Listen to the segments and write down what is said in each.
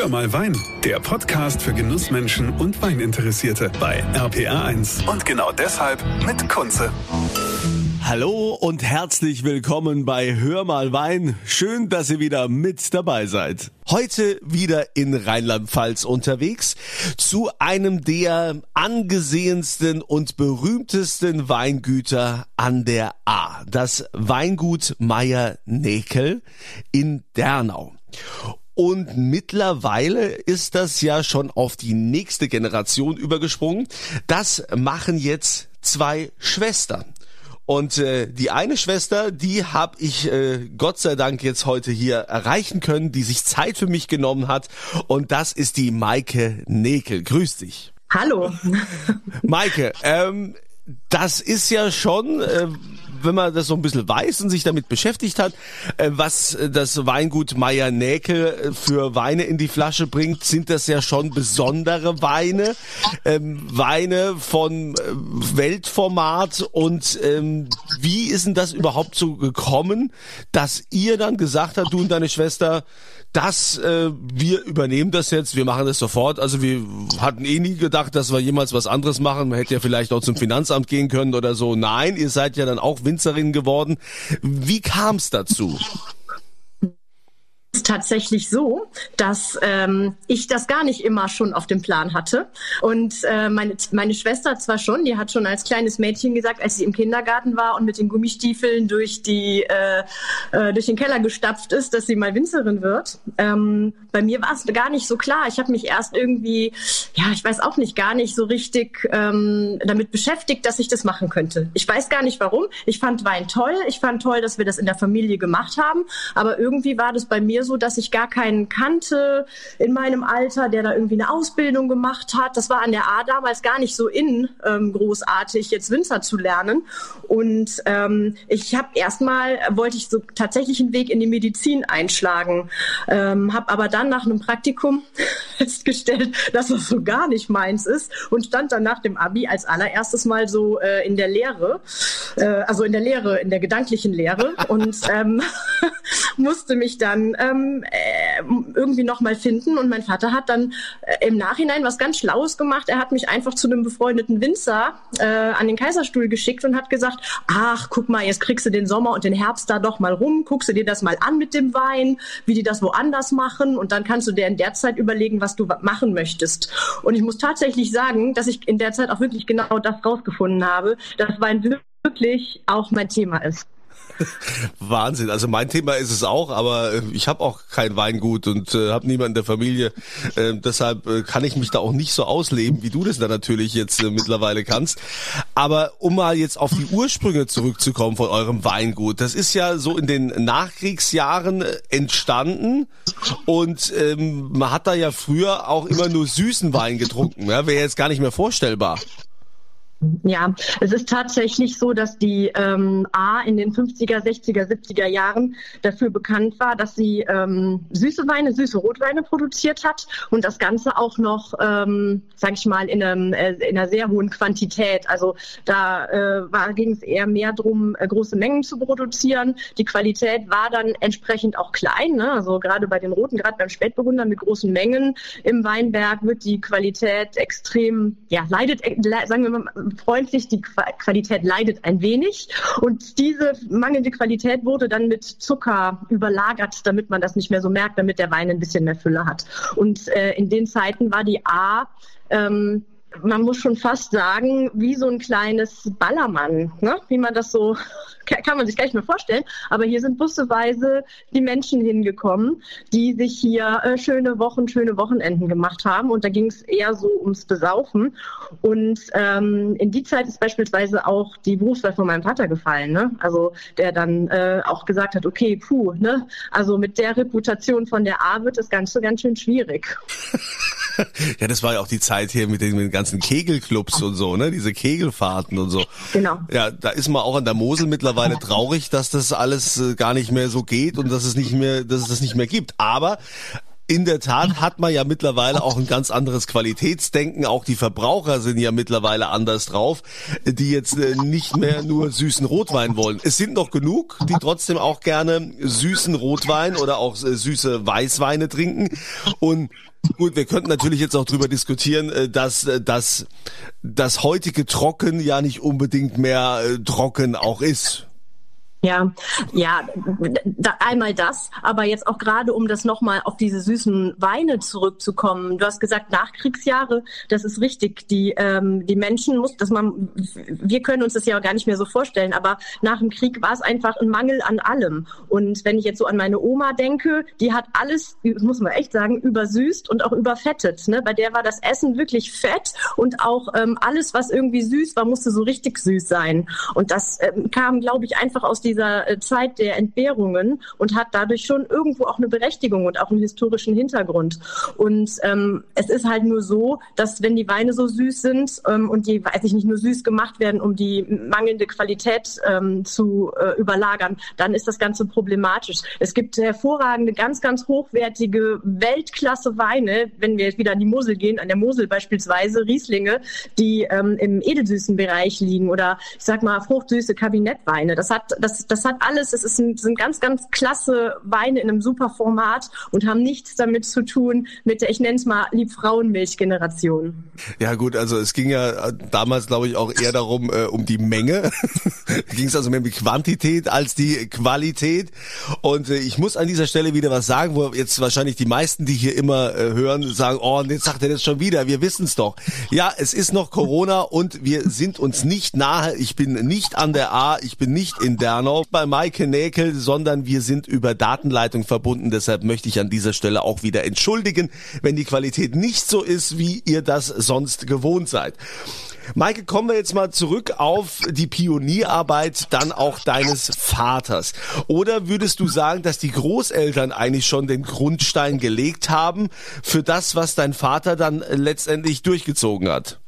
Hör mal Wein, der Podcast für Genussmenschen und Weininteressierte bei RPR1. Und genau deshalb mit Kunze. Hallo und herzlich willkommen bei Hör mal Wein. Schön, dass ihr wieder mit dabei seid. Heute wieder in Rheinland-Pfalz unterwegs zu einem der angesehensten und berühmtesten Weingüter an der A. Das Weingut Meier-Nekel in Dernau. Und mittlerweile ist das ja schon auf die nächste Generation übergesprungen. Das machen jetzt zwei Schwestern. Und äh, die eine Schwester, die habe ich äh, Gott sei Dank jetzt heute hier erreichen können, die sich Zeit für mich genommen hat. Und das ist die Maike Nekel. Grüß dich. Hallo. Maike, ähm, das ist ja schon, äh, wenn man das so ein bisschen weiß und sich damit beschäftigt hat, äh, was das Weingut Meier Näkel äh, für Weine in die Flasche bringt, sind das ja schon besondere Weine. Ähm, Weine von äh, Weltformat und ähm, wie ist denn das überhaupt so gekommen, dass ihr dann gesagt habt, du und deine Schwester, dass äh, wir übernehmen das jetzt, wir machen das sofort. Also wir hatten eh nie gedacht, dass wir jemals was anderes machen. Man hätte ja vielleicht auch zum Finanzamt gehen können oder so. Nein, ihr seid ja dann auch Winzerin geworden. Wie kam es dazu? Ist tatsächlich so, dass ähm, ich das gar nicht immer schon auf dem Plan hatte. Und äh, meine, meine Schwester zwar schon, die hat schon als kleines Mädchen gesagt, als sie im Kindergarten war und mit den Gummistiefeln durch, die, äh, äh, durch den Keller gestapft ist, dass sie mal Winzerin wird. Ähm, bei mir war es gar nicht so klar. Ich habe mich erst irgendwie, ja, ich weiß auch nicht, gar nicht so richtig ähm, damit beschäftigt, dass ich das machen könnte. Ich weiß gar nicht warum. Ich fand Wein toll. Ich fand toll, dass wir das in der Familie gemacht haben. Aber irgendwie war das bei mir so, dass ich gar keinen kannte in meinem Alter, der da irgendwie eine Ausbildung gemacht hat. Das war an der A damals gar nicht so in, ähm, großartig, jetzt Winzer zu lernen. Und ähm, ich habe erstmal, wollte ich so tatsächlich einen Weg in die Medizin einschlagen, ähm, habe aber dann nach einem Praktikum festgestellt, dass das so gar nicht meins ist und stand dann nach dem Abi als allererstes mal so äh, in der Lehre, äh, also in der Lehre, in der gedanklichen Lehre und ähm, musste mich dann ähm, äh, irgendwie noch mal finden. Und mein Vater hat dann äh, im Nachhinein was ganz Schlaues gemacht. Er hat mich einfach zu einem befreundeten Winzer äh, an den Kaiserstuhl geschickt und hat gesagt, ach, guck mal, jetzt kriegst du den Sommer und den Herbst da doch mal rum, guckst du dir das mal an mit dem Wein, wie die das woanders machen und dann kannst du dir in der Zeit überlegen, was du machen möchtest. Und ich muss tatsächlich sagen, dass ich in der Zeit auch wirklich genau das rausgefunden habe, dass Wein wirklich auch mein Thema ist. Wahnsinn. Also mein Thema ist es auch, aber äh, ich habe auch kein Weingut und äh, habe niemanden in der Familie. Äh, deshalb äh, kann ich mich da auch nicht so ausleben, wie du das da natürlich jetzt äh, mittlerweile kannst. Aber um mal jetzt auf die Ursprünge zurückzukommen von eurem Weingut, das ist ja so in den Nachkriegsjahren äh, entstanden und ähm, man hat da ja früher auch immer nur süßen Wein getrunken. Ja? Wäre jetzt gar nicht mehr vorstellbar. Ja, es ist tatsächlich so, dass die ähm, A in den 50er, 60er, 70er Jahren dafür bekannt war, dass sie ähm, süße Weine, süße Rotweine produziert hat und das Ganze auch noch, ähm, sage ich mal, in, einem, äh, in einer sehr hohen Quantität. Also da äh, ging es eher mehr darum, äh, große Mengen zu produzieren. Die Qualität war dann entsprechend auch klein. Ne? Also gerade bei den Roten, gerade beim Spätburgunder mit großen Mengen im Weinberg wird die Qualität extrem, ja, leidet, äh, sagen wir mal, freundlich, die Qualität leidet ein wenig. Und diese mangelnde Qualität wurde dann mit Zucker überlagert, damit man das nicht mehr so merkt, damit der Wein ein bisschen mehr Fülle hat. Und äh, in den Zeiten war die A ähm, man muss schon fast sagen, wie so ein kleines Ballermann, ne? wie man das so, kann man sich gar nicht mehr vorstellen. Aber hier sind busseweise die Menschen hingekommen, die sich hier äh, schöne Wochen, schöne Wochenenden gemacht haben. Und da ging es eher so ums Besaufen. Und ähm, in die Zeit ist beispielsweise auch die Berufswahl von meinem Vater gefallen. Ne? Also der dann äh, auch gesagt hat, okay, puh, ne? also mit der Reputation von der A wird das Ganze ganz schön schwierig. ja, das war ja auch die Zeit hier mit den, mit den ganzen Kegelclubs und so, ne? Diese Kegelfahrten und so. Genau. Ja, da ist man auch an der Mosel mittlerweile traurig, dass das alles äh, gar nicht mehr so geht und dass es nicht mehr, dass es das nicht mehr gibt. Aber in der Tat hat man ja mittlerweile auch ein ganz anderes Qualitätsdenken. Auch die Verbraucher sind ja mittlerweile anders drauf, die jetzt äh, nicht mehr nur süßen Rotwein wollen. Es sind noch genug, die trotzdem auch gerne süßen Rotwein oder auch äh, süße Weißweine trinken. Und Gut, wir könnten natürlich jetzt auch drüber diskutieren, äh, dass, dass das heutige Trocken ja nicht unbedingt mehr trocken auch ist. Ja, ja, da, einmal das, aber jetzt auch gerade, um das nochmal auf diese süßen Weine zurückzukommen. Du hast gesagt, Nachkriegsjahre, das ist richtig. Die, ähm, die Menschen muss, dass man, wir können uns das ja gar nicht mehr so vorstellen, aber nach dem Krieg war es einfach ein Mangel an allem. Und wenn ich jetzt so an meine Oma denke, die hat alles, muss man echt sagen, übersüßt und auch überfettet. Ne? Bei der war das Essen wirklich fett und auch ähm, alles, was irgendwie süß war, musste so richtig süß sein. Und das ähm, kam, glaube ich, einfach aus dieser äh, Zeit der Entbehrungen und hat dadurch schon irgendwo auch eine Berechtigung und auch einen historischen Hintergrund. Und ähm, es ist halt nur so, dass wenn die Weine so süß sind ähm, und die, weiß ich nicht, nur süß gemacht werden, um die mangelnde Qualität ähm, zu äh, überlagern, dann ist das Ganze problematisch. Es gibt hervorragende, ganz, ganz hochwertige Weltklasse Weine, wenn wir jetzt wieder an die Mosel gehen, an der Mosel beispielsweise, Rieslinge, die ähm, im edelsüßen Bereich liegen oder ich sag mal fruchtsüße Kabinettweine. Das hat, das das, hat alles, es ist ein, sind ganz, ganz klasse Weine in einem super Format und haben nichts damit zu tun mit der, ich nenne es mal, Liebfrauenmilch-Generation. Ja gut, also es ging ja damals, glaube ich, auch eher darum, äh, um die Menge. ging es also mehr um die Quantität als die Qualität. Und äh, ich muss an dieser Stelle wieder was sagen, wo jetzt wahrscheinlich die meisten, die hier immer äh, hören, sagen, oh, jetzt sagt er das schon wieder, wir wissen es doch. Ja, es ist noch Corona und wir sind uns nicht nahe. Ich bin nicht an der A, ich bin nicht in Dernau Hanau bei Maike Näkel, sondern wir sind über Datenleitung verbunden. Deshalb möchte ich an dieser Stelle auch wieder entschuldigen, wenn die Qualität nicht so ist, wie ihr das sonst gewohnt seid. Maike, kommen wir jetzt mal zurück auf die Pionierarbeit dann auch deines Vaters. Oder würdest du sagen, dass die Großeltern eigentlich schon den Grundstein gelegt haben für das, was dein Vater dann letztendlich durchgezogen hat?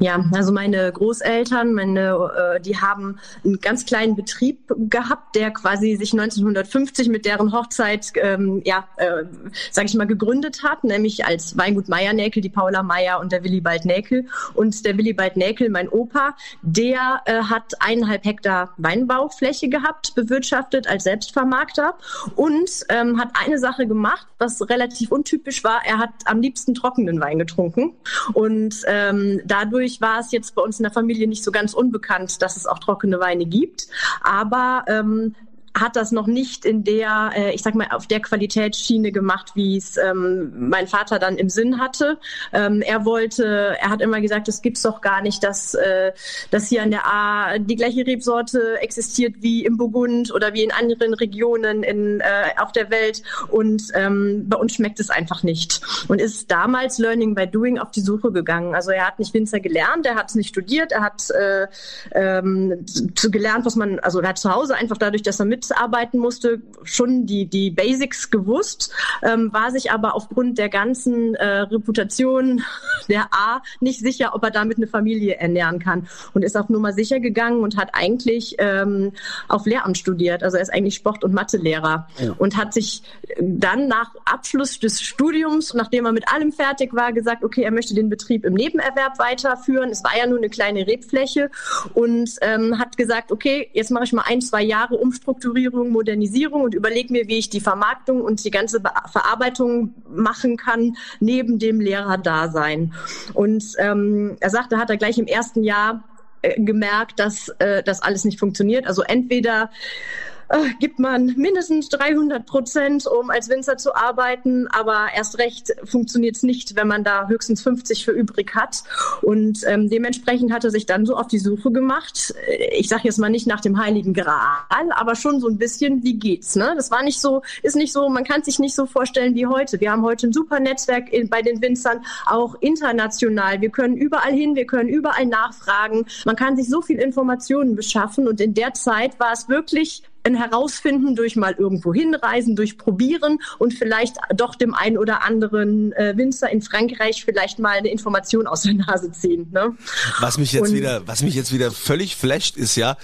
Ja, also meine Großeltern, meine, äh, die haben einen ganz kleinen Betrieb gehabt, der quasi sich 1950 mit deren Hochzeit, ähm, ja, äh, sage ich mal, gegründet hat, nämlich als Weingut Meier Näkel, die Paula Meier und der Willibald Näkel. Und der Willibald Näkel, mein Opa, der äh, hat eineinhalb Hektar Weinbaufläche gehabt, bewirtschaftet als Selbstvermarkter und ähm, hat eine Sache gemacht, was relativ untypisch war. Er hat am liebsten trockenen Wein getrunken und ähm, dadurch war es jetzt bei uns in der Familie nicht so ganz unbekannt, dass es auch trockene Weine gibt. Aber ähm, hat das noch nicht in der, äh, ich sag mal, auf der Qualitätsschiene gemacht, wie es ähm, mein Vater dann im Sinn hatte. Ähm, er wollte, er hat immer gesagt, es gibt's doch gar nicht, dass, äh, dass hier an der A die gleiche Rebsorte existiert wie im Burgund oder wie in anderen Regionen in, äh, auf der Welt. Und ähm, bei uns schmeckt es einfach nicht. Und ist damals Learning by Doing auf die Suche gegangen. Also er hat nicht Winzer gelernt, er hat es nicht studiert, er hat äh, ähm, gelernt, was man, also er hat zu Hause einfach dadurch, dass er mit mitarbeiten musste, schon die, die Basics gewusst, ähm, war sich aber aufgrund der ganzen äh, Reputation der A nicht sicher, ob er damit eine Familie ernähren kann und ist auf Nummer sicher gegangen und hat eigentlich ähm, auf Lehramt studiert. Also er ist eigentlich Sport- und Mathelehrer ja. und hat sich dann nach Abschluss des Studiums, nachdem er mit allem fertig war, gesagt, okay, er möchte den Betrieb im Nebenerwerb weiterführen. Es war ja nur eine kleine Rebfläche und ähm, hat gesagt, okay, jetzt mache ich mal ein, zwei Jahre Umstrukturierung Umstrukturierung, Modernisierung und überlege mir, wie ich die Vermarktung und die ganze Verarbeitung machen kann, neben dem Lehrerdasein. Und ähm, er sagte, hat er gleich im ersten Jahr äh, gemerkt, dass äh, das alles nicht funktioniert. Also entweder äh, gibt man mindestens 300 Prozent, um als Winzer zu arbeiten. Aber erst recht funktioniert es nicht, wenn man da höchstens 50 für übrig hat. Und ähm, dementsprechend hat er sich dann so auf die Suche gemacht. Äh, ich sage jetzt mal nicht nach dem Heiligen Gral, aber schon so ein bisschen, wie geht's? Ne? Das war nicht so, ist nicht so, man kann sich nicht so vorstellen wie heute. Wir haben heute ein super Netzwerk in, bei den Winzern, auch international. Wir können überall hin, wir können überall nachfragen. Man kann sich so viel Informationen beschaffen und in der Zeit war es wirklich ein Herausfinden durch mal irgendwo hinreisen, durch Probieren und vielleicht doch dem einen oder anderen äh, Winzer in Frankreich vielleicht mal eine Information aus der Nase ziehen. Ne? Was mich jetzt und, wieder, was mich jetzt wieder völlig flasht, ist ja,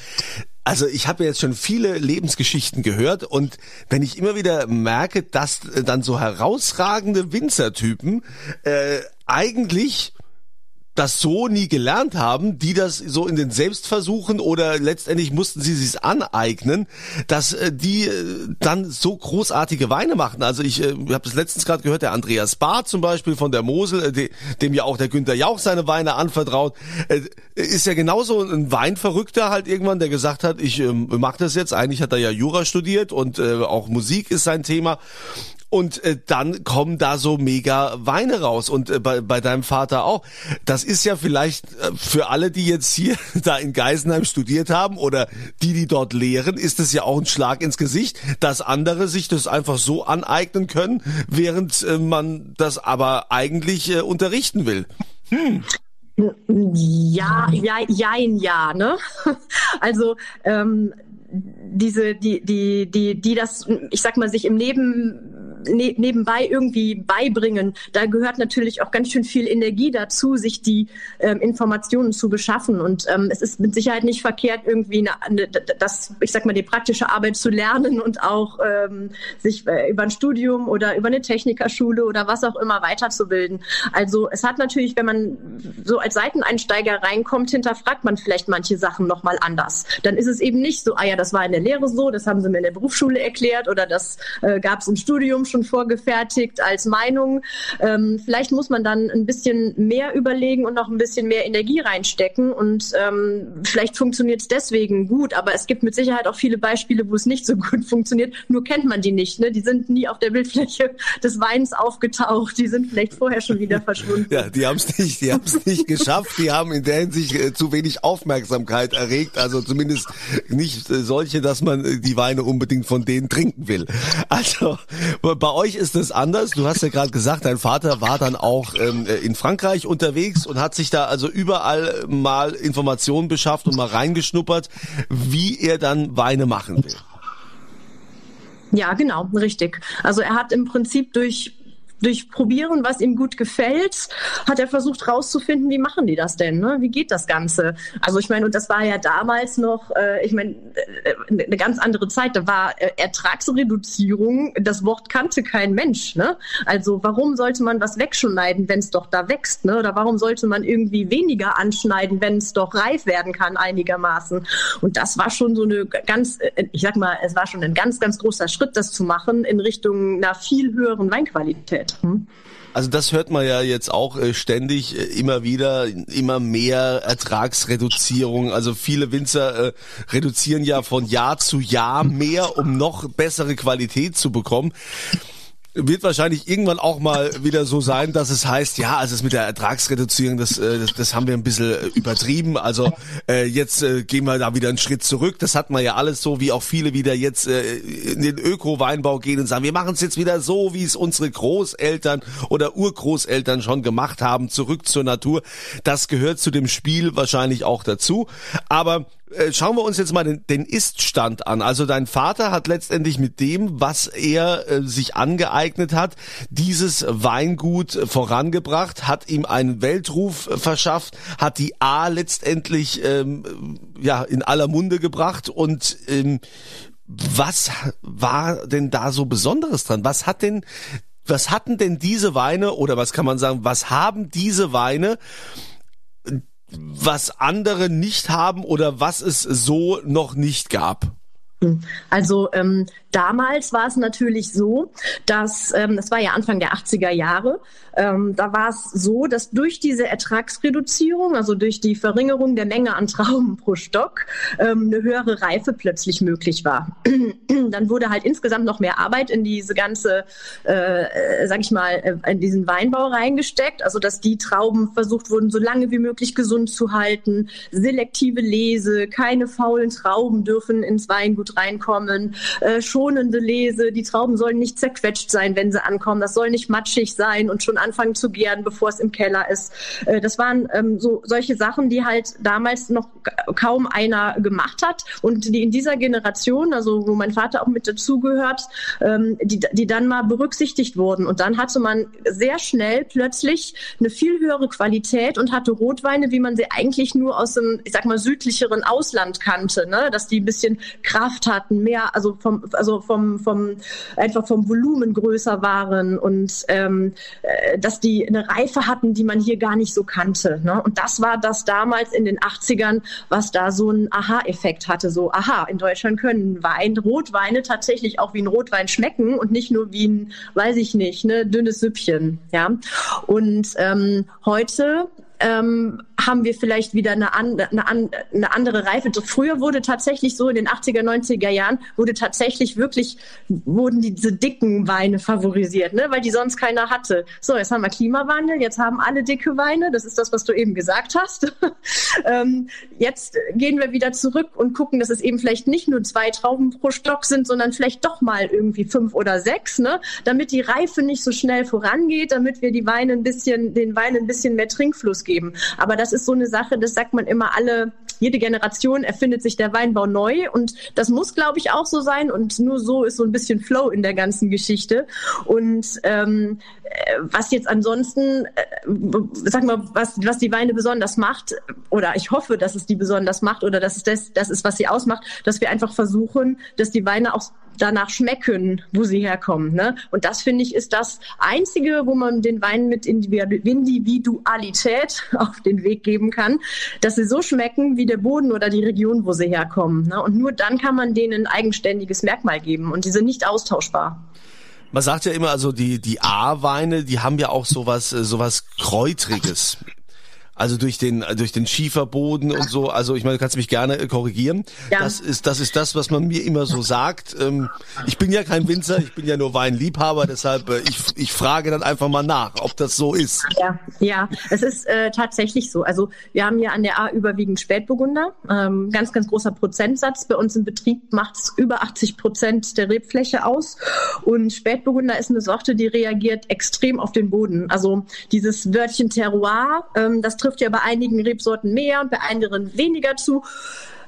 also ich habe jetzt schon viele Lebensgeschichten gehört und wenn ich immer wieder merke, dass dann so herausragende Winzertypen äh, eigentlich das so nie gelernt haben, die das so in den Selbstversuchen oder letztendlich mussten sie sich aneignen, dass äh, die äh, dann so großartige Weine machen. Also ich äh, habe das letztens gerade gehört, der Andreas Barth zum Beispiel von der Mosel, äh, de, dem ja auch der Günther Jauch seine Weine anvertraut, äh, ist ja genauso ein Weinverrückter halt irgendwann, der gesagt hat, ich äh, mache das jetzt. Eigentlich hat er ja Jura studiert und äh, auch Musik ist sein Thema und äh, dann kommen da so mega Weine raus und äh, bei, bei deinem Vater auch. Das ist ja vielleicht äh, für alle, die jetzt hier da in Geisenheim studiert haben oder die, die dort lehren, ist es ja auch ein Schlag ins Gesicht, dass andere sich das einfach so aneignen können, während äh, man das aber eigentlich äh, unterrichten will. Hm. Ja, ja, jein, ja, ne? Also ähm, diese, die, die, die, die das, ich sag mal, sich im Leben ne nebenbei irgendwie beibringen. Da gehört natürlich auch ganz schön viel Energie dazu, sich die ähm, Informationen zu beschaffen. Und ähm, es ist mit Sicherheit nicht verkehrt, irgendwie eine, eine, das, ich sag mal, die praktische Arbeit zu lernen und auch ähm, sich äh, über ein Studium oder über eine Technikerschule oder was auch immer weiterzubilden. Also es hat natürlich, wenn man so als Seiteneinsteiger reinkommt, hinterfragt man vielleicht manche Sachen nochmal anders. Dann ist es eben nicht so, ah ja, das war in der Lehre so, das haben sie mir in der Berufsschule erklärt oder das äh, gab es im Studium schon vorgefertigt als Meinung. Ähm, vielleicht muss man dann ein bisschen mehr überlegen und noch ein bisschen mehr Energie reinstecken und ähm, vielleicht funktioniert es deswegen gut, aber es gibt mit Sicherheit auch viele Beispiele, wo es nicht so gut funktioniert, nur kennt man die nicht. Ne? Die sind nie auf der Bildfläche des Weins aufgetaucht, die sind vielleicht vorher schon wieder verschwunden. Ja, die haben es nicht, die haben nicht geschafft, die haben in der Hinsicht äh, zu wenig Aufmerksamkeit erregt, also zumindest nicht äh, solche, dass man äh, die Weine unbedingt von denen trinken will. Also bei euch ist es anders. Du hast ja gerade gesagt, dein Vater war dann auch ähm, in Frankreich unterwegs und hat sich da also überall mal Informationen beschafft und mal reingeschnuppert, wie er dann Weine machen will. Ja, genau, richtig. Also er hat im Prinzip durch durch Probieren, was ihm gut gefällt, hat er versucht rauszufinden, wie machen die das denn? Ne? Wie geht das Ganze? Also ich meine, und das war ja damals noch, äh, ich meine, äh, eine ganz andere Zeit. Da war äh, Ertragsreduzierung, das Wort kannte kein Mensch. Ne? Also warum sollte man was wegschneiden, wenn es doch da wächst? Ne? Oder warum sollte man irgendwie weniger anschneiden, wenn es doch reif werden kann einigermaßen? Und das war schon so eine ganz, äh, ich sag mal, es war schon ein ganz, ganz großer Schritt, das zu machen in Richtung einer viel höheren Weinqualität. Hm? Also das hört man ja jetzt auch äh, ständig äh, immer wieder, immer mehr Ertragsreduzierung. Also viele Winzer äh, reduzieren ja von Jahr zu Jahr mehr, um noch bessere Qualität zu bekommen wird wahrscheinlich irgendwann auch mal wieder so sein, dass es heißt, ja, also es mit der Ertragsreduzierung, das, äh, das, das haben wir ein bisschen äh, übertrieben. Also äh, jetzt äh, gehen wir da wieder einen Schritt zurück. Das hat man ja alles so, wie auch viele wieder jetzt äh, in den Öko-Weinbau gehen und sagen, wir machen es jetzt wieder so, wie es unsere Großeltern oder Urgroßeltern schon gemacht haben, zurück zur Natur. Das gehört zu dem Spiel wahrscheinlich auch dazu. Aber schauen wir uns jetzt mal den, den Ist-Stand an. Also dein Vater hat letztendlich mit dem, was er äh, sich angeeignet hat, dieses Weingut vorangebracht, hat ihm einen Weltruf äh, verschafft, hat die A letztendlich ähm, ja in aller Munde gebracht und ähm, was war denn da so Besonderes dran? Was hat denn was hatten denn diese Weine oder was kann man sagen, was haben diese Weine was andere nicht haben oder was es so noch nicht gab? Also ähm, damals war es natürlich so, dass, ähm, das war ja Anfang der 80er Jahre, ähm, da war es so, dass durch diese Ertragsreduzierung, also durch die Verringerung der Menge an Trauben pro Stock, ähm, eine höhere Reife plötzlich möglich war. Dann wurde halt insgesamt noch mehr Arbeit in diese ganze, äh, äh, sag ich mal, äh, in diesen Weinbau reingesteckt, also dass die Trauben versucht wurden, so lange wie möglich gesund zu halten, selektive Lese, keine faulen Trauben dürfen ins Weingut reinkommen, äh, schonende Lese, die Trauben sollen nicht zerquetscht sein, wenn sie ankommen, das soll nicht matschig sein und schon anfangen zu gären, bevor es im Keller ist. Äh, das waren ähm, so solche Sachen, die halt damals noch kaum einer gemacht hat und die in dieser Generation, also wo mein Vater auch mit dazugehört, ähm, die, die dann mal berücksichtigt wurden. Und dann hatte man sehr schnell plötzlich eine viel höhere Qualität und hatte Rotweine, wie man sie eigentlich nur aus dem, ich sag mal, südlicheren Ausland kannte, ne? dass die ein bisschen Kraft hatten, mehr, also vom, also vom, vom, einfach vom Volumen größer waren und ähm, äh, dass die eine Reife hatten, die man hier gar nicht so kannte. Ne? Und das war das damals in den 80ern, was da so einen Aha-Effekt hatte. So, aha, in Deutschland können Wein, Rotweine tatsächlich auch wie ein Rotwein schmecken und nicht nur wie ein, weiß ich nicht, ne, dünnes Süppchen. Ja. Und ähm, heute ähm, haben wir vielleicht wieder eine, an, eine, eine andere Reife. Früher wurde tatsächlich so in den 80er, 90er Jahren, wurde tatsächlich wirklich, wurden diese dicken Weine favorisiert, ne? weil die sonst keiner hatte. So, jetzt haben wir Klimawandel, jetzt haben alle dicke Weine, das ist das, was du eben gesagt hast. ähm, jetzt gehen wir wieder zurück und gucken, dass es eben vielleicht nicht nur zwei Trauben pro Stock sind, sondern vielleicht doch mal irgendwie fünf oder sechs, ne? damit die Reife nicht so schnell vorangeht, damit wir die Weine ein bisschen, den Wein ein bisschen mehr Trinkfluss geben geben. Aber das ist so eine Sache, das sagt man immer alle, jede Generation erfindet sich der Weinbau neu und das muss, glaube ich, auch so sein und nur so ist so ein bisschen Flow in der ganzen Geschichte. Und ähm, äh, was jetzt ansonsten, äh, sag mal, was, was die Weine besonders macht, oder ich hoffe, dass es die besonders macht oder dass es das, das ist, was sie ausmacht, dass wir einfach versuchen, dass die Weine auch danach schmecken, wo sie herkommen. Ne? Und das finde ich ist das Einzige, wo man den Wein mit Individualität auf den Weg geben kann, dass sie so schmecken wie der Boden oder die Region, wo sie herkommen. Ne? Und nur dann kann man denen ein eigenständiges Merkmal geben und die sind nicht austauschbar. Man sagt ja immer, also die die A-Weine, die haben ja auch sowas äh, sowas kräutriges. Also durch den durch den Schieferboden und so. Also ich meine, du kannst mich gerne äh, korrigieren. Ja. Das ist das ist das, was man mir immer so sagt. Ähm, ich bin ja kein Winzer, ich bin ja nur Weinliebhaber, deshalb äh, ich ich frage dann einfach mal nach, ob das so ist. Ja, ja, es ist äh, tatsächlich so. Also wir haben ja an der A überwiegend Spätburgunder, ähm, ganz ganz großer Prozentsatz. Bei uns im Betrieb macht es über 80 Prozent der Rebfläche aus und Spätburgunder ist eine Sorte, die reagiert extrem auf den Boden. Also dieses Wörtchen Terroir, ähm, das trifft trifft ja bei einigen Rebsorten mehr und bei anderen weniger zu.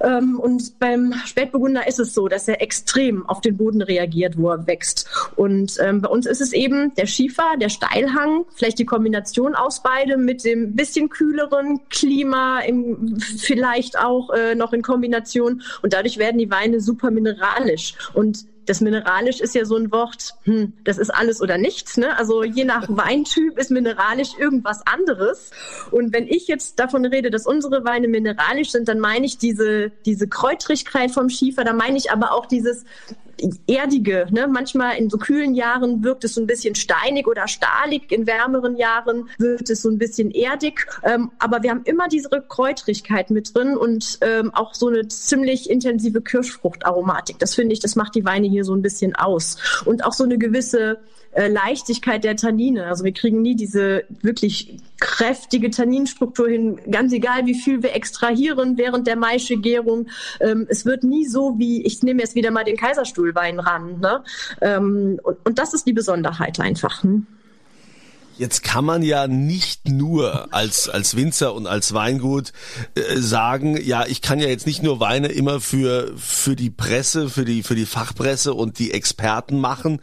Ähm, und beim Spätburgunder ist es so, dass er extrem auf den Boden reagiert, wo er wächst. Und ähm, bei uns ist es eben der Schiefer, der Steilhang, vielleicht die Kombination aus beidem mit dem bisschen kühleren Klima, im, vielleicht auch äh, noch in Kombination. Und dadurch werden die Weine super mineralisch. Und das mineralisch ist ja so ein Wort, hm, das ist alles oder nichts. Ne? Also je nach Weintyp ist mineralisch irgendwas anderes. Und wenn ich jetzt davon rede, dass unsere Weine mineralisch sind, dann meine ich diese, diese Kräutrigkeit vom Schiefer, da meine ich aber auch dieses erdige. Ne? Manchmal in so kühlen Jahren wirkt es so ein bisschen steinig oder stahlig, in wärmeren Jahren wird es so ein bisschen erdig. Ähm, aber wir haben immer diese Kräutrigkeit mit drin und ähm, auch so eine ziemlich intensive Kirschfruchtaromatik. Das finde ich, das macht die Weine hier so ein bisschen aus. Und auch so eine gewisse äh, Leichtigkeit der Tannine. Also wir kriegen nie diese wirklich kräftige Tanninstruktur hin, ganz egal wie viel wir extrahieren während der Maischegärung. Ähm, es wird nie so wie, ich nehme jetzt wieder mal den Kaiserstuhlwein ran. Ne? Ähm, und, und das ist die Besonderheit einfach. Hm? Jetzt kann man ja nicht nur als, als Winzer und als Weingut äh, sagen, ja, ich kann ja jetzt nicht nur Weine immer für, für die Presse, für die, für die Fachpresse und die Experten machen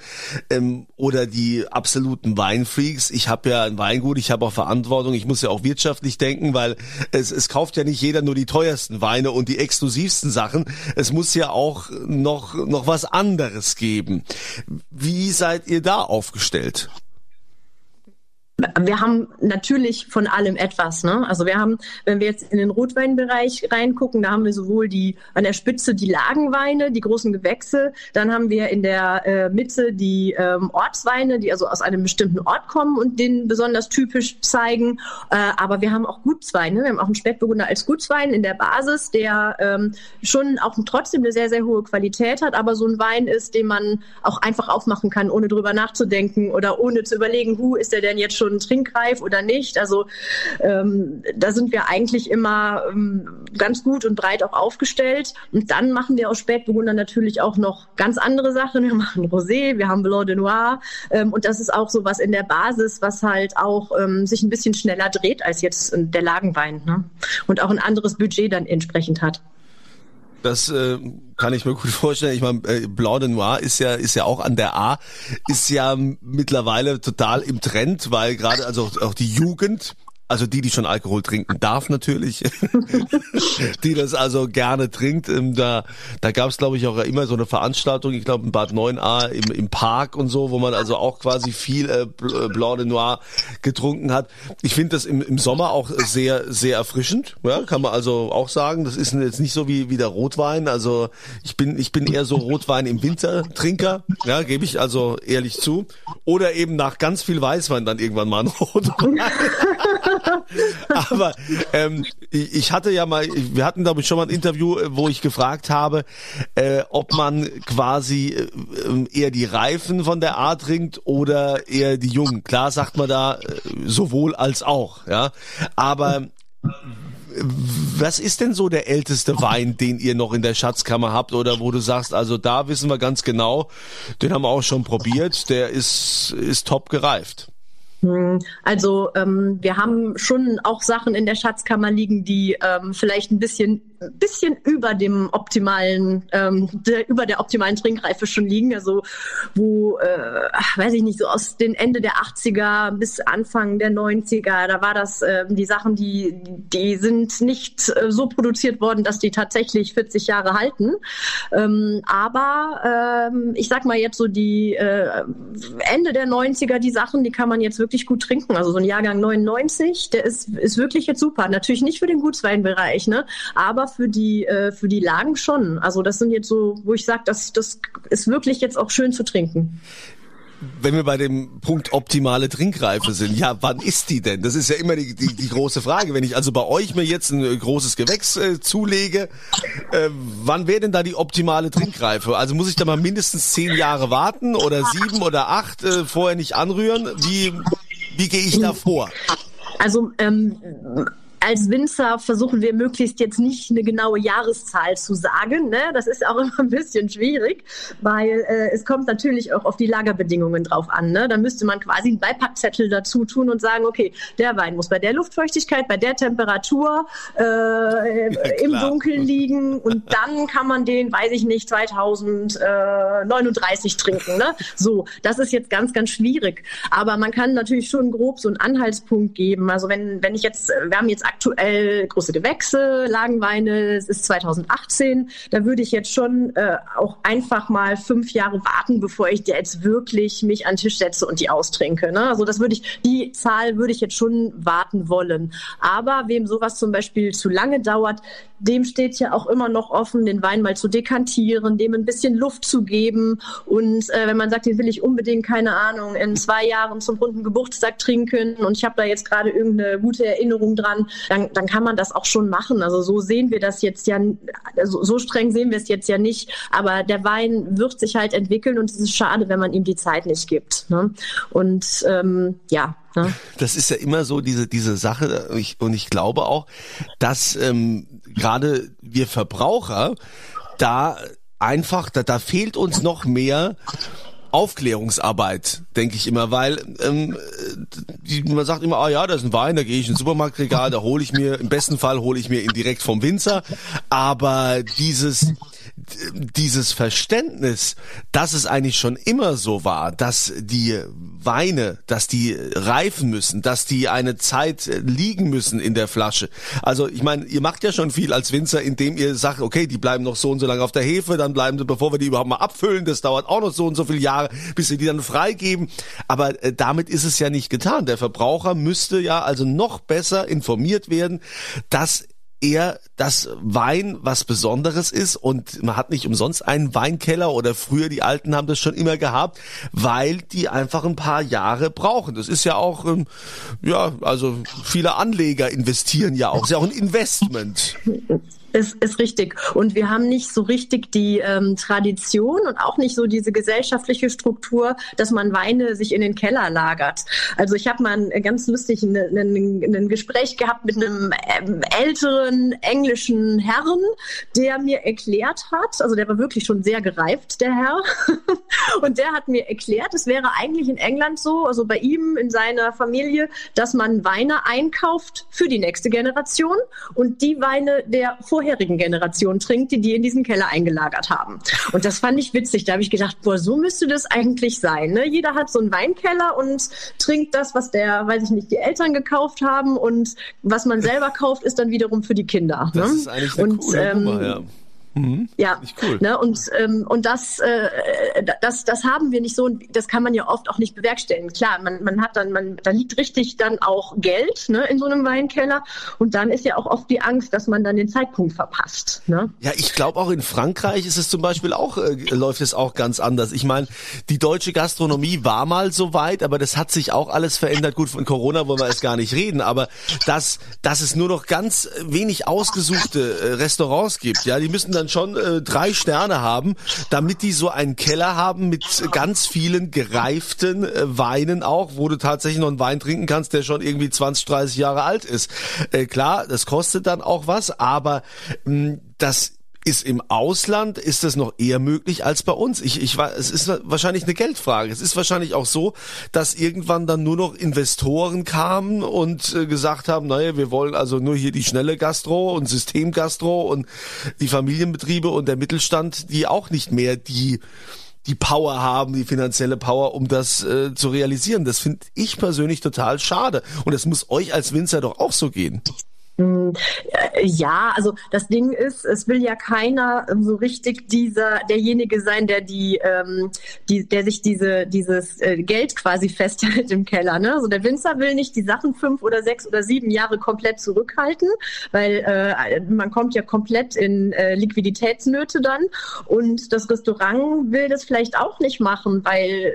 ähm, oder die absoluten Weinfreaks. Ich habe ja ein Weingut, ich habe auch Verantwortung, ich muss ja auch wirtschaftlich denken, weil es, es kauft ja nicht jeder nur die teuersten Weine und die exklusivsten Sachen. Es muss ja auch noch, noch was anderes geben. Wie seid ihr da aufgestellt? Wir haben natürlich von allem etwas. Ne? Also wir haben, wenn wir jetzt in den Rotweinbereich reingucken, da haben wir sowohl die an der Spitze die Lagenweine, die großen Gewächse, dann haben wir in der äh, Mitte die ähm, Ortsweine, die also aus einem bestimmten Ort kommen und den besonders typisch zeigen. Äh, aber wir haben auch Gutsweine. Wir haben auch einen Spätburgunder als Gutswein in der Basis, der ähm, schon auch trotzdem eine sehr, sehr hohe Qualität hat, aber so ein Wein ist, den man auch einfach aufmachen kann, ohne drüber nachzudenken oder ohne zu überlegen, hu, ist der denn jetzt schon schon trinkreif oder nicht. Also ähm, da sind wir eigentlich immer ähm, ganz gut und breit auch aufgestellt. Und dann machen wir aus Spätburgunder natürlich auch noch ganz andere Sachen. Wir machen Rosé, wir haben Blanc de Noir ähm, und das ist auch so was in der Basis, was halt auch ähm, sich ein bisschen schneller dreht als jetzt der Lagenwein ne? und auch ein anderes Budget dann entsprechend hat. Das äh, kann ich mir gut vorstellen. Ich meine, äh, Blanc de Noir ist ja ist ja auch an der A, ist ja mittlerweile total im Trend, weil gerade also auch die Jugend also die, die schon Alkohol trinken darf natürlich, die das also gerne trinkt. Ähm, da, da gab es, glaube ich, auch immer so eine Veranstaltung, ich glaube in Bad 9a im, im Park und so, wo man also auch quasi viel äh, äh, Blanc de Noir getrunken hat. Ich finde das im, im Sommer auch sehr, sehr erfrischend. Ja, kann man also auch sagen. Das ist jetzt nicht so wie, wie der Rotwein. Also ich bin, ich bin eher so Rotwein im Wintertrinker, ja, gebe ich also ehrlich zu. Oder eben nach ganz viel Weißwein dann irgendwann mal ein Rotwein. Aber ähm, ich hatte ja mal, wir hatten glaube ich schon mal ein Interview, äh, wo ich gefragt habe, äh, ob man quasi äh, eher die Reifen von der Art trinkt oder eher die Jungen. Klar sagt man da äh, sowohl als auch, ja. Aber was ist denn so der älteste Wein, den ihr noch in der Schatzkammer habt oder wo du sagst, also da wissen wir ganz genau, den haben wir auch schon probiert, der ist, ist top gereift? Hm, also ähm, wir haben schon auch Sachen in der Schatzkammer liegen, die ähm, vielleicht ein bisschen bisschen über dem optimalen, ähm, der, über der optimalen Trinkreife schon liegen. Also wo, äh, weiß ich nicht, so aus den Ende der 80er bis Anfang der 90er, da war das äh, die Sachen, die, die sind nicht äh, so produziert worden, dass die tatsächlich 40 Jahre halten. Ähm, aber ähm, ich sag mal jetzt so die äh, Ende der 90er, die Sachen, die kann man jetzt wirklich gut trinken. Also so ein Jahrgang 99, der ist, ist wirklich jetzt super. Natürlich nicht für den Gutsweinbereich, ne? aber für die, äh, für die Lagen schon. Also das sind jetzt so, wo ich sage, das, das ist wirklich jetzt auch schön zu trinken wenn wir bei dem Punkt optimale Trinkreife sind, ja, wann ist die denn? Das ist ja immer die, die, die große Frage. Wenn ich also bei euch mir jetzt ein äh, großes Gewächs äh, zulege, äh, wann wäre denn da die optimale Trinkreife? Also muss ich da mal mindestens zehn Jahre warten oder sieben oder acht äh, vorher nicht anrühren? Wie, wie gehe ich da vor? Also ähm, als Winzer versuchen wir möglichst jetzt nicht eine genaue Jahreszahl zu sagen. Ne? Das ist auch immer ein bisschen schwierig, weil äh, es kommt natürlich auch auf die Lagerbedingungen drauf an. Ne? Da müsste man quasi einen Beipackzettel dazu tun und sagen, okay, der Wein muss bei der Luftfeuchtigkeit, bei der Temperatur äh, ja, im Dunkeln liegen und dann kann man den, weiß ich nicht, 2039 trinken. Ne? So, das ist jetzt ganz, ganz schwierig. Aber man kann natürlich schon grob so einen Anhaltspunkt geben. Also wenn, wenn ich jetzt, wir haben jetzt aktuell große Gewächse, Lagenweine, es ist 2018. Da würde ich jetzt schon äh, auch einfach mal fünf Jahre warten, bevor ich jetzt wirklich mich an den Tisch setze und die austrinke. Ne? Also das würde ich, die Zahl würde ich jetzt schon warten wollen. Aber wem sowas zum Beispiel zu lange dauert, dem steht ja auch immer noch offen, den Wein mal zu dekantieren, dem ein bisschen Luft zu geben. Und äh, wenn man sagt, den will ich unbedingt, keine Ahnung, in zwei Jahren zum runden Geburtstag trinken und ich habe da jetzt gerade irgendeine gute Erinnerung dran, dann, dann kann man das auch schon machen. Also so sehen wir das jetzt ja, also so streng sehen wir es jetzt ja nicht. Aber der Wein wird sich halt entwickeln und es ist schade, wenn man ihm die Zeit nicht gibt. Ne? Und ähm, ja, Ne? Das ist ja immer so diese diese Sache ich, und ich glaube auch, dass ähm, gerade wir Verbraucher da einfach da, da fehlt uns noch mehr Aufklärungsarbeit, denke ich immer, weil ähm, man sagt immer, ah ja, da ist ein Wein, da gehe ich ins Supermarktregal, da hole ich mir, im besten Fall hole ich mir ihn direkt vom Winzer, aber dieses dieses Verständnis, dass es eigentlich schon immer so war, dass die Weine, dass die reifen müssen, dass die eine Zeit liegen müssen in der Flasche. Also ich meine, ihr macht ja schon viel als Winzer, indem ihr sagt, okay, die bleiben noch so und so lange auf der Hefe, dann bleiben sie, bevor wir die überhaupt mal abfüllen, das dauert auch noch so und so viele Jahre, bis wir die dann freigeben. Aber äh, damit ist es ja nicht getan. Der Verbraucher müsste ja also noch besser informiert werden, dass eher das Wein was Besonderes ist und man hat nicht umsonst einen Weinkeller oder früher die Alten haben das schon immer gehabt, weil die einfach ein paar Jahre brauchen. Das ist ja auch, ähm, ja, also viele Anleger investieren ja auch, ist ja auch ein Investment. Ist, ist richtig. Und wir haben nicht so richtig die ähm, Tradition und auch nicht so diese gesellschaftliche Struktur, dass man Weine sich in den Keller lagert. Also ich habe mal ein, ganz lustig ein, ein, Gespräch gehabt mit einem ähm, älteren englischen Herrn, der mir erklärt hat, also der war wirklich schon sehr gereift, der Herr, und der hat mir erklärt, es wäre eigentlich in England so, also bei ihm in seiner Familie, dass man Weine einkauft für die nächste Generation und die Weine der vor vorherigen Generation trinkt, die die in diesen Keller eingelagert haben. Und das fand ich witzig. Da habe ich gedacht, boah, so müsste das eigentlich sein. Ne? Jeder hat so einen Weinkeller und trinkt das, was der, weiß ich nicht, die Eltern gekauft haben und was man selber kauft, ist dann wiederum für die Kinder. Das ne? ist eigentlich eine und, coole ähm, Nummer, ja. Mhm. Ja, cool. ne, und, ähm, und das, äh, das, das haben wir nicht so und das kann man ja oft auch nicht bewerkstelligen. Klar, man, man hat dann, man, da liegt richtig dann auch Geld ne, in so einem Weinkeller und dann ist ja auch oft die Angst, dass man dann den Zeitpunkt verpasst. Ne? Ja, ich glaube auch in Frankreich ist es zum Beispiel auch, äh, läuft es auch ganz anders. Ich meine, die deutsche Gastronomie war mal so weit, aber das hat sich auch alles verändert. Gut, von Corona wollen wir jetzt gar nicht reden, aber dass, dass es nur noch ganz wenig ausgesuchte äh, Restaurants gibt, ja, die müssen dann schon äh, drei Sterne haben, damit die so einen Keller haben mit ganz vielen gereiften äh, Weinen auch, wo du tatsächlich noch einen Wein trinken kannst, der schon irgendwie 20, 30 Jahre alt ist. Äh, klar, das kostet dann auch was, aber mh, das ist im Ausland, ist das noch eher möglich als bei uns. Ich, ich war, es ist wahrscheinlich eine Geldfrage. Es ist wahrscheinlich auch so, dass irgendwann dann nur noch Investoren kamen und äh, gesagt haben, naja, wir wollen also nur hier die schnelle Gastro und Systemgastro und die Familienbetriebe und der Mittelstand, die auch nicht mehr die die Power haben, die finanzielle Power, um das äh, zu realisieren. Das finde ich persönlich total schade. Und es muss euch als Winzer doch auch so gehen. Hm, äh, ja, also das Ding ist, es will ja keiner so richtig dieser derjenige sein, der die, ähm, die der sich diese dieses äh, Geld quasi festhält im Keller. Ne? Also der Winzer will nicht die Sachen fünf oder sechs oder sieben Jahre komplett zurückhalten, weil äh, man kommt ja komplett in äh, Liquiditätsnöte dann und das Restaurant will das vielleicht auch nicht machen, weil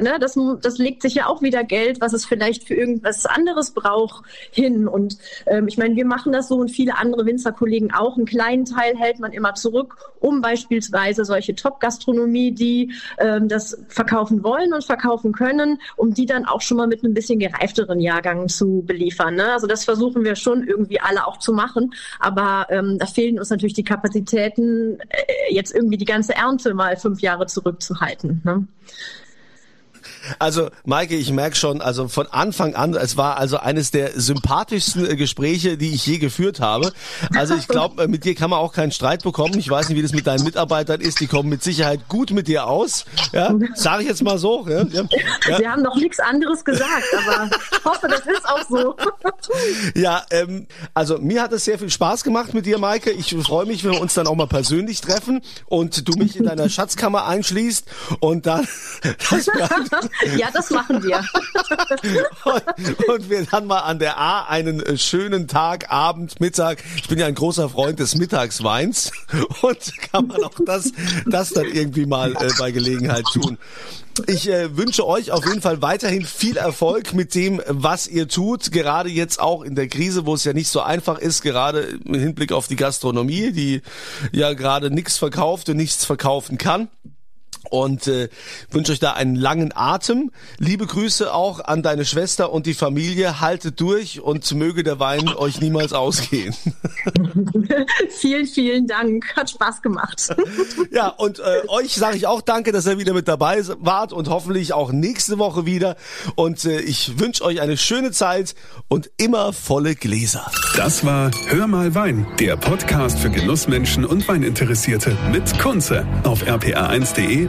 ne, das, das legt sich ja auch wieder Geld, was es vielleicht für irgendwas anderes braucht, hin. Und ähm, ich meine, wir machen das so und viele andere Winzerkollegen auch. Einen kleinen Teil hält man immer zurück, um beispielsweise solche Top-Gastronomie, die ähm, das verkaufen wollen und verkaufen können, um die dann auch schon mal mit einem bisschen gereifteren Jahrgang zu beliefern. Ne? Also das versuchen wir schon irgendwie alle auch zu machen. Aber ähm, da fehlen uns natürlich die Kapazitäten, äh, jetzt irgendwie die ganze Ernte mal fünf Jahre zurückzuhalten. Ne? Also, Maike, ich merke schon, also von Anfang an, es war also eines der sympathischsten äh, Gespräche, die ich je geführt habe. Also ich glaube, äh, mit dir kann man auch keinen Streit bekommen. Ich weiß nicht, wie das mit deinen Mitarbeitern ist. Die kommen mit Sicherheit gut mit dir aus. Ja, sage ich jetzt mal so. Ja, ja. Sie haben noch nichts anderes gesagt, aber ich hoffe, das ist auch so. Ja, ähm, also mir hat es sehr viel Spaß gemacht mit dir, Maike. Ich freue mich, wenn wir uns dann auch mal persönlich treffen und du mich in deiner Schatzkammer einschließt und dann das ja, das machen wir. und, und, wir dann mal an der A einen äh, schönen Tag, Abend, Mittag. Ich bin ja ein großer Freund des Mittagsweins und kann man auch das, das dann irgendwie mal äh, bei Gelegenheit tun. Ich äh, wünsche euch auf jeden Fall weiterhin viel Erfolg mit dem, was ihr tut, gerade jetzt auch in der Krise, wo es ja nicht so einfach ist, gerade im Hinblick auf die Gastronomie, die ja gerade nichts verkauft und nichts verkaufen kann und äh, wünsche euch da einen langen Atem. Liebe Grüße auch an deine Schwester und die Familie. Haltet durch und möge der Wein euch niemals ausgehen. vielen, vielen Dank. Hat Spaß gemacht. ja, und äh, euch sage ich auch danke, dass ihr wieder mit dabei wart und hoffentlich auch nächste Woche wieder. Und äh, ich wünsche euch eine schöne Zeit und immer volle Gläser. Das war Hör mal Wein, der Podcast für Genussmenschen und Weininteressierte mit Kunze auf rpa1.de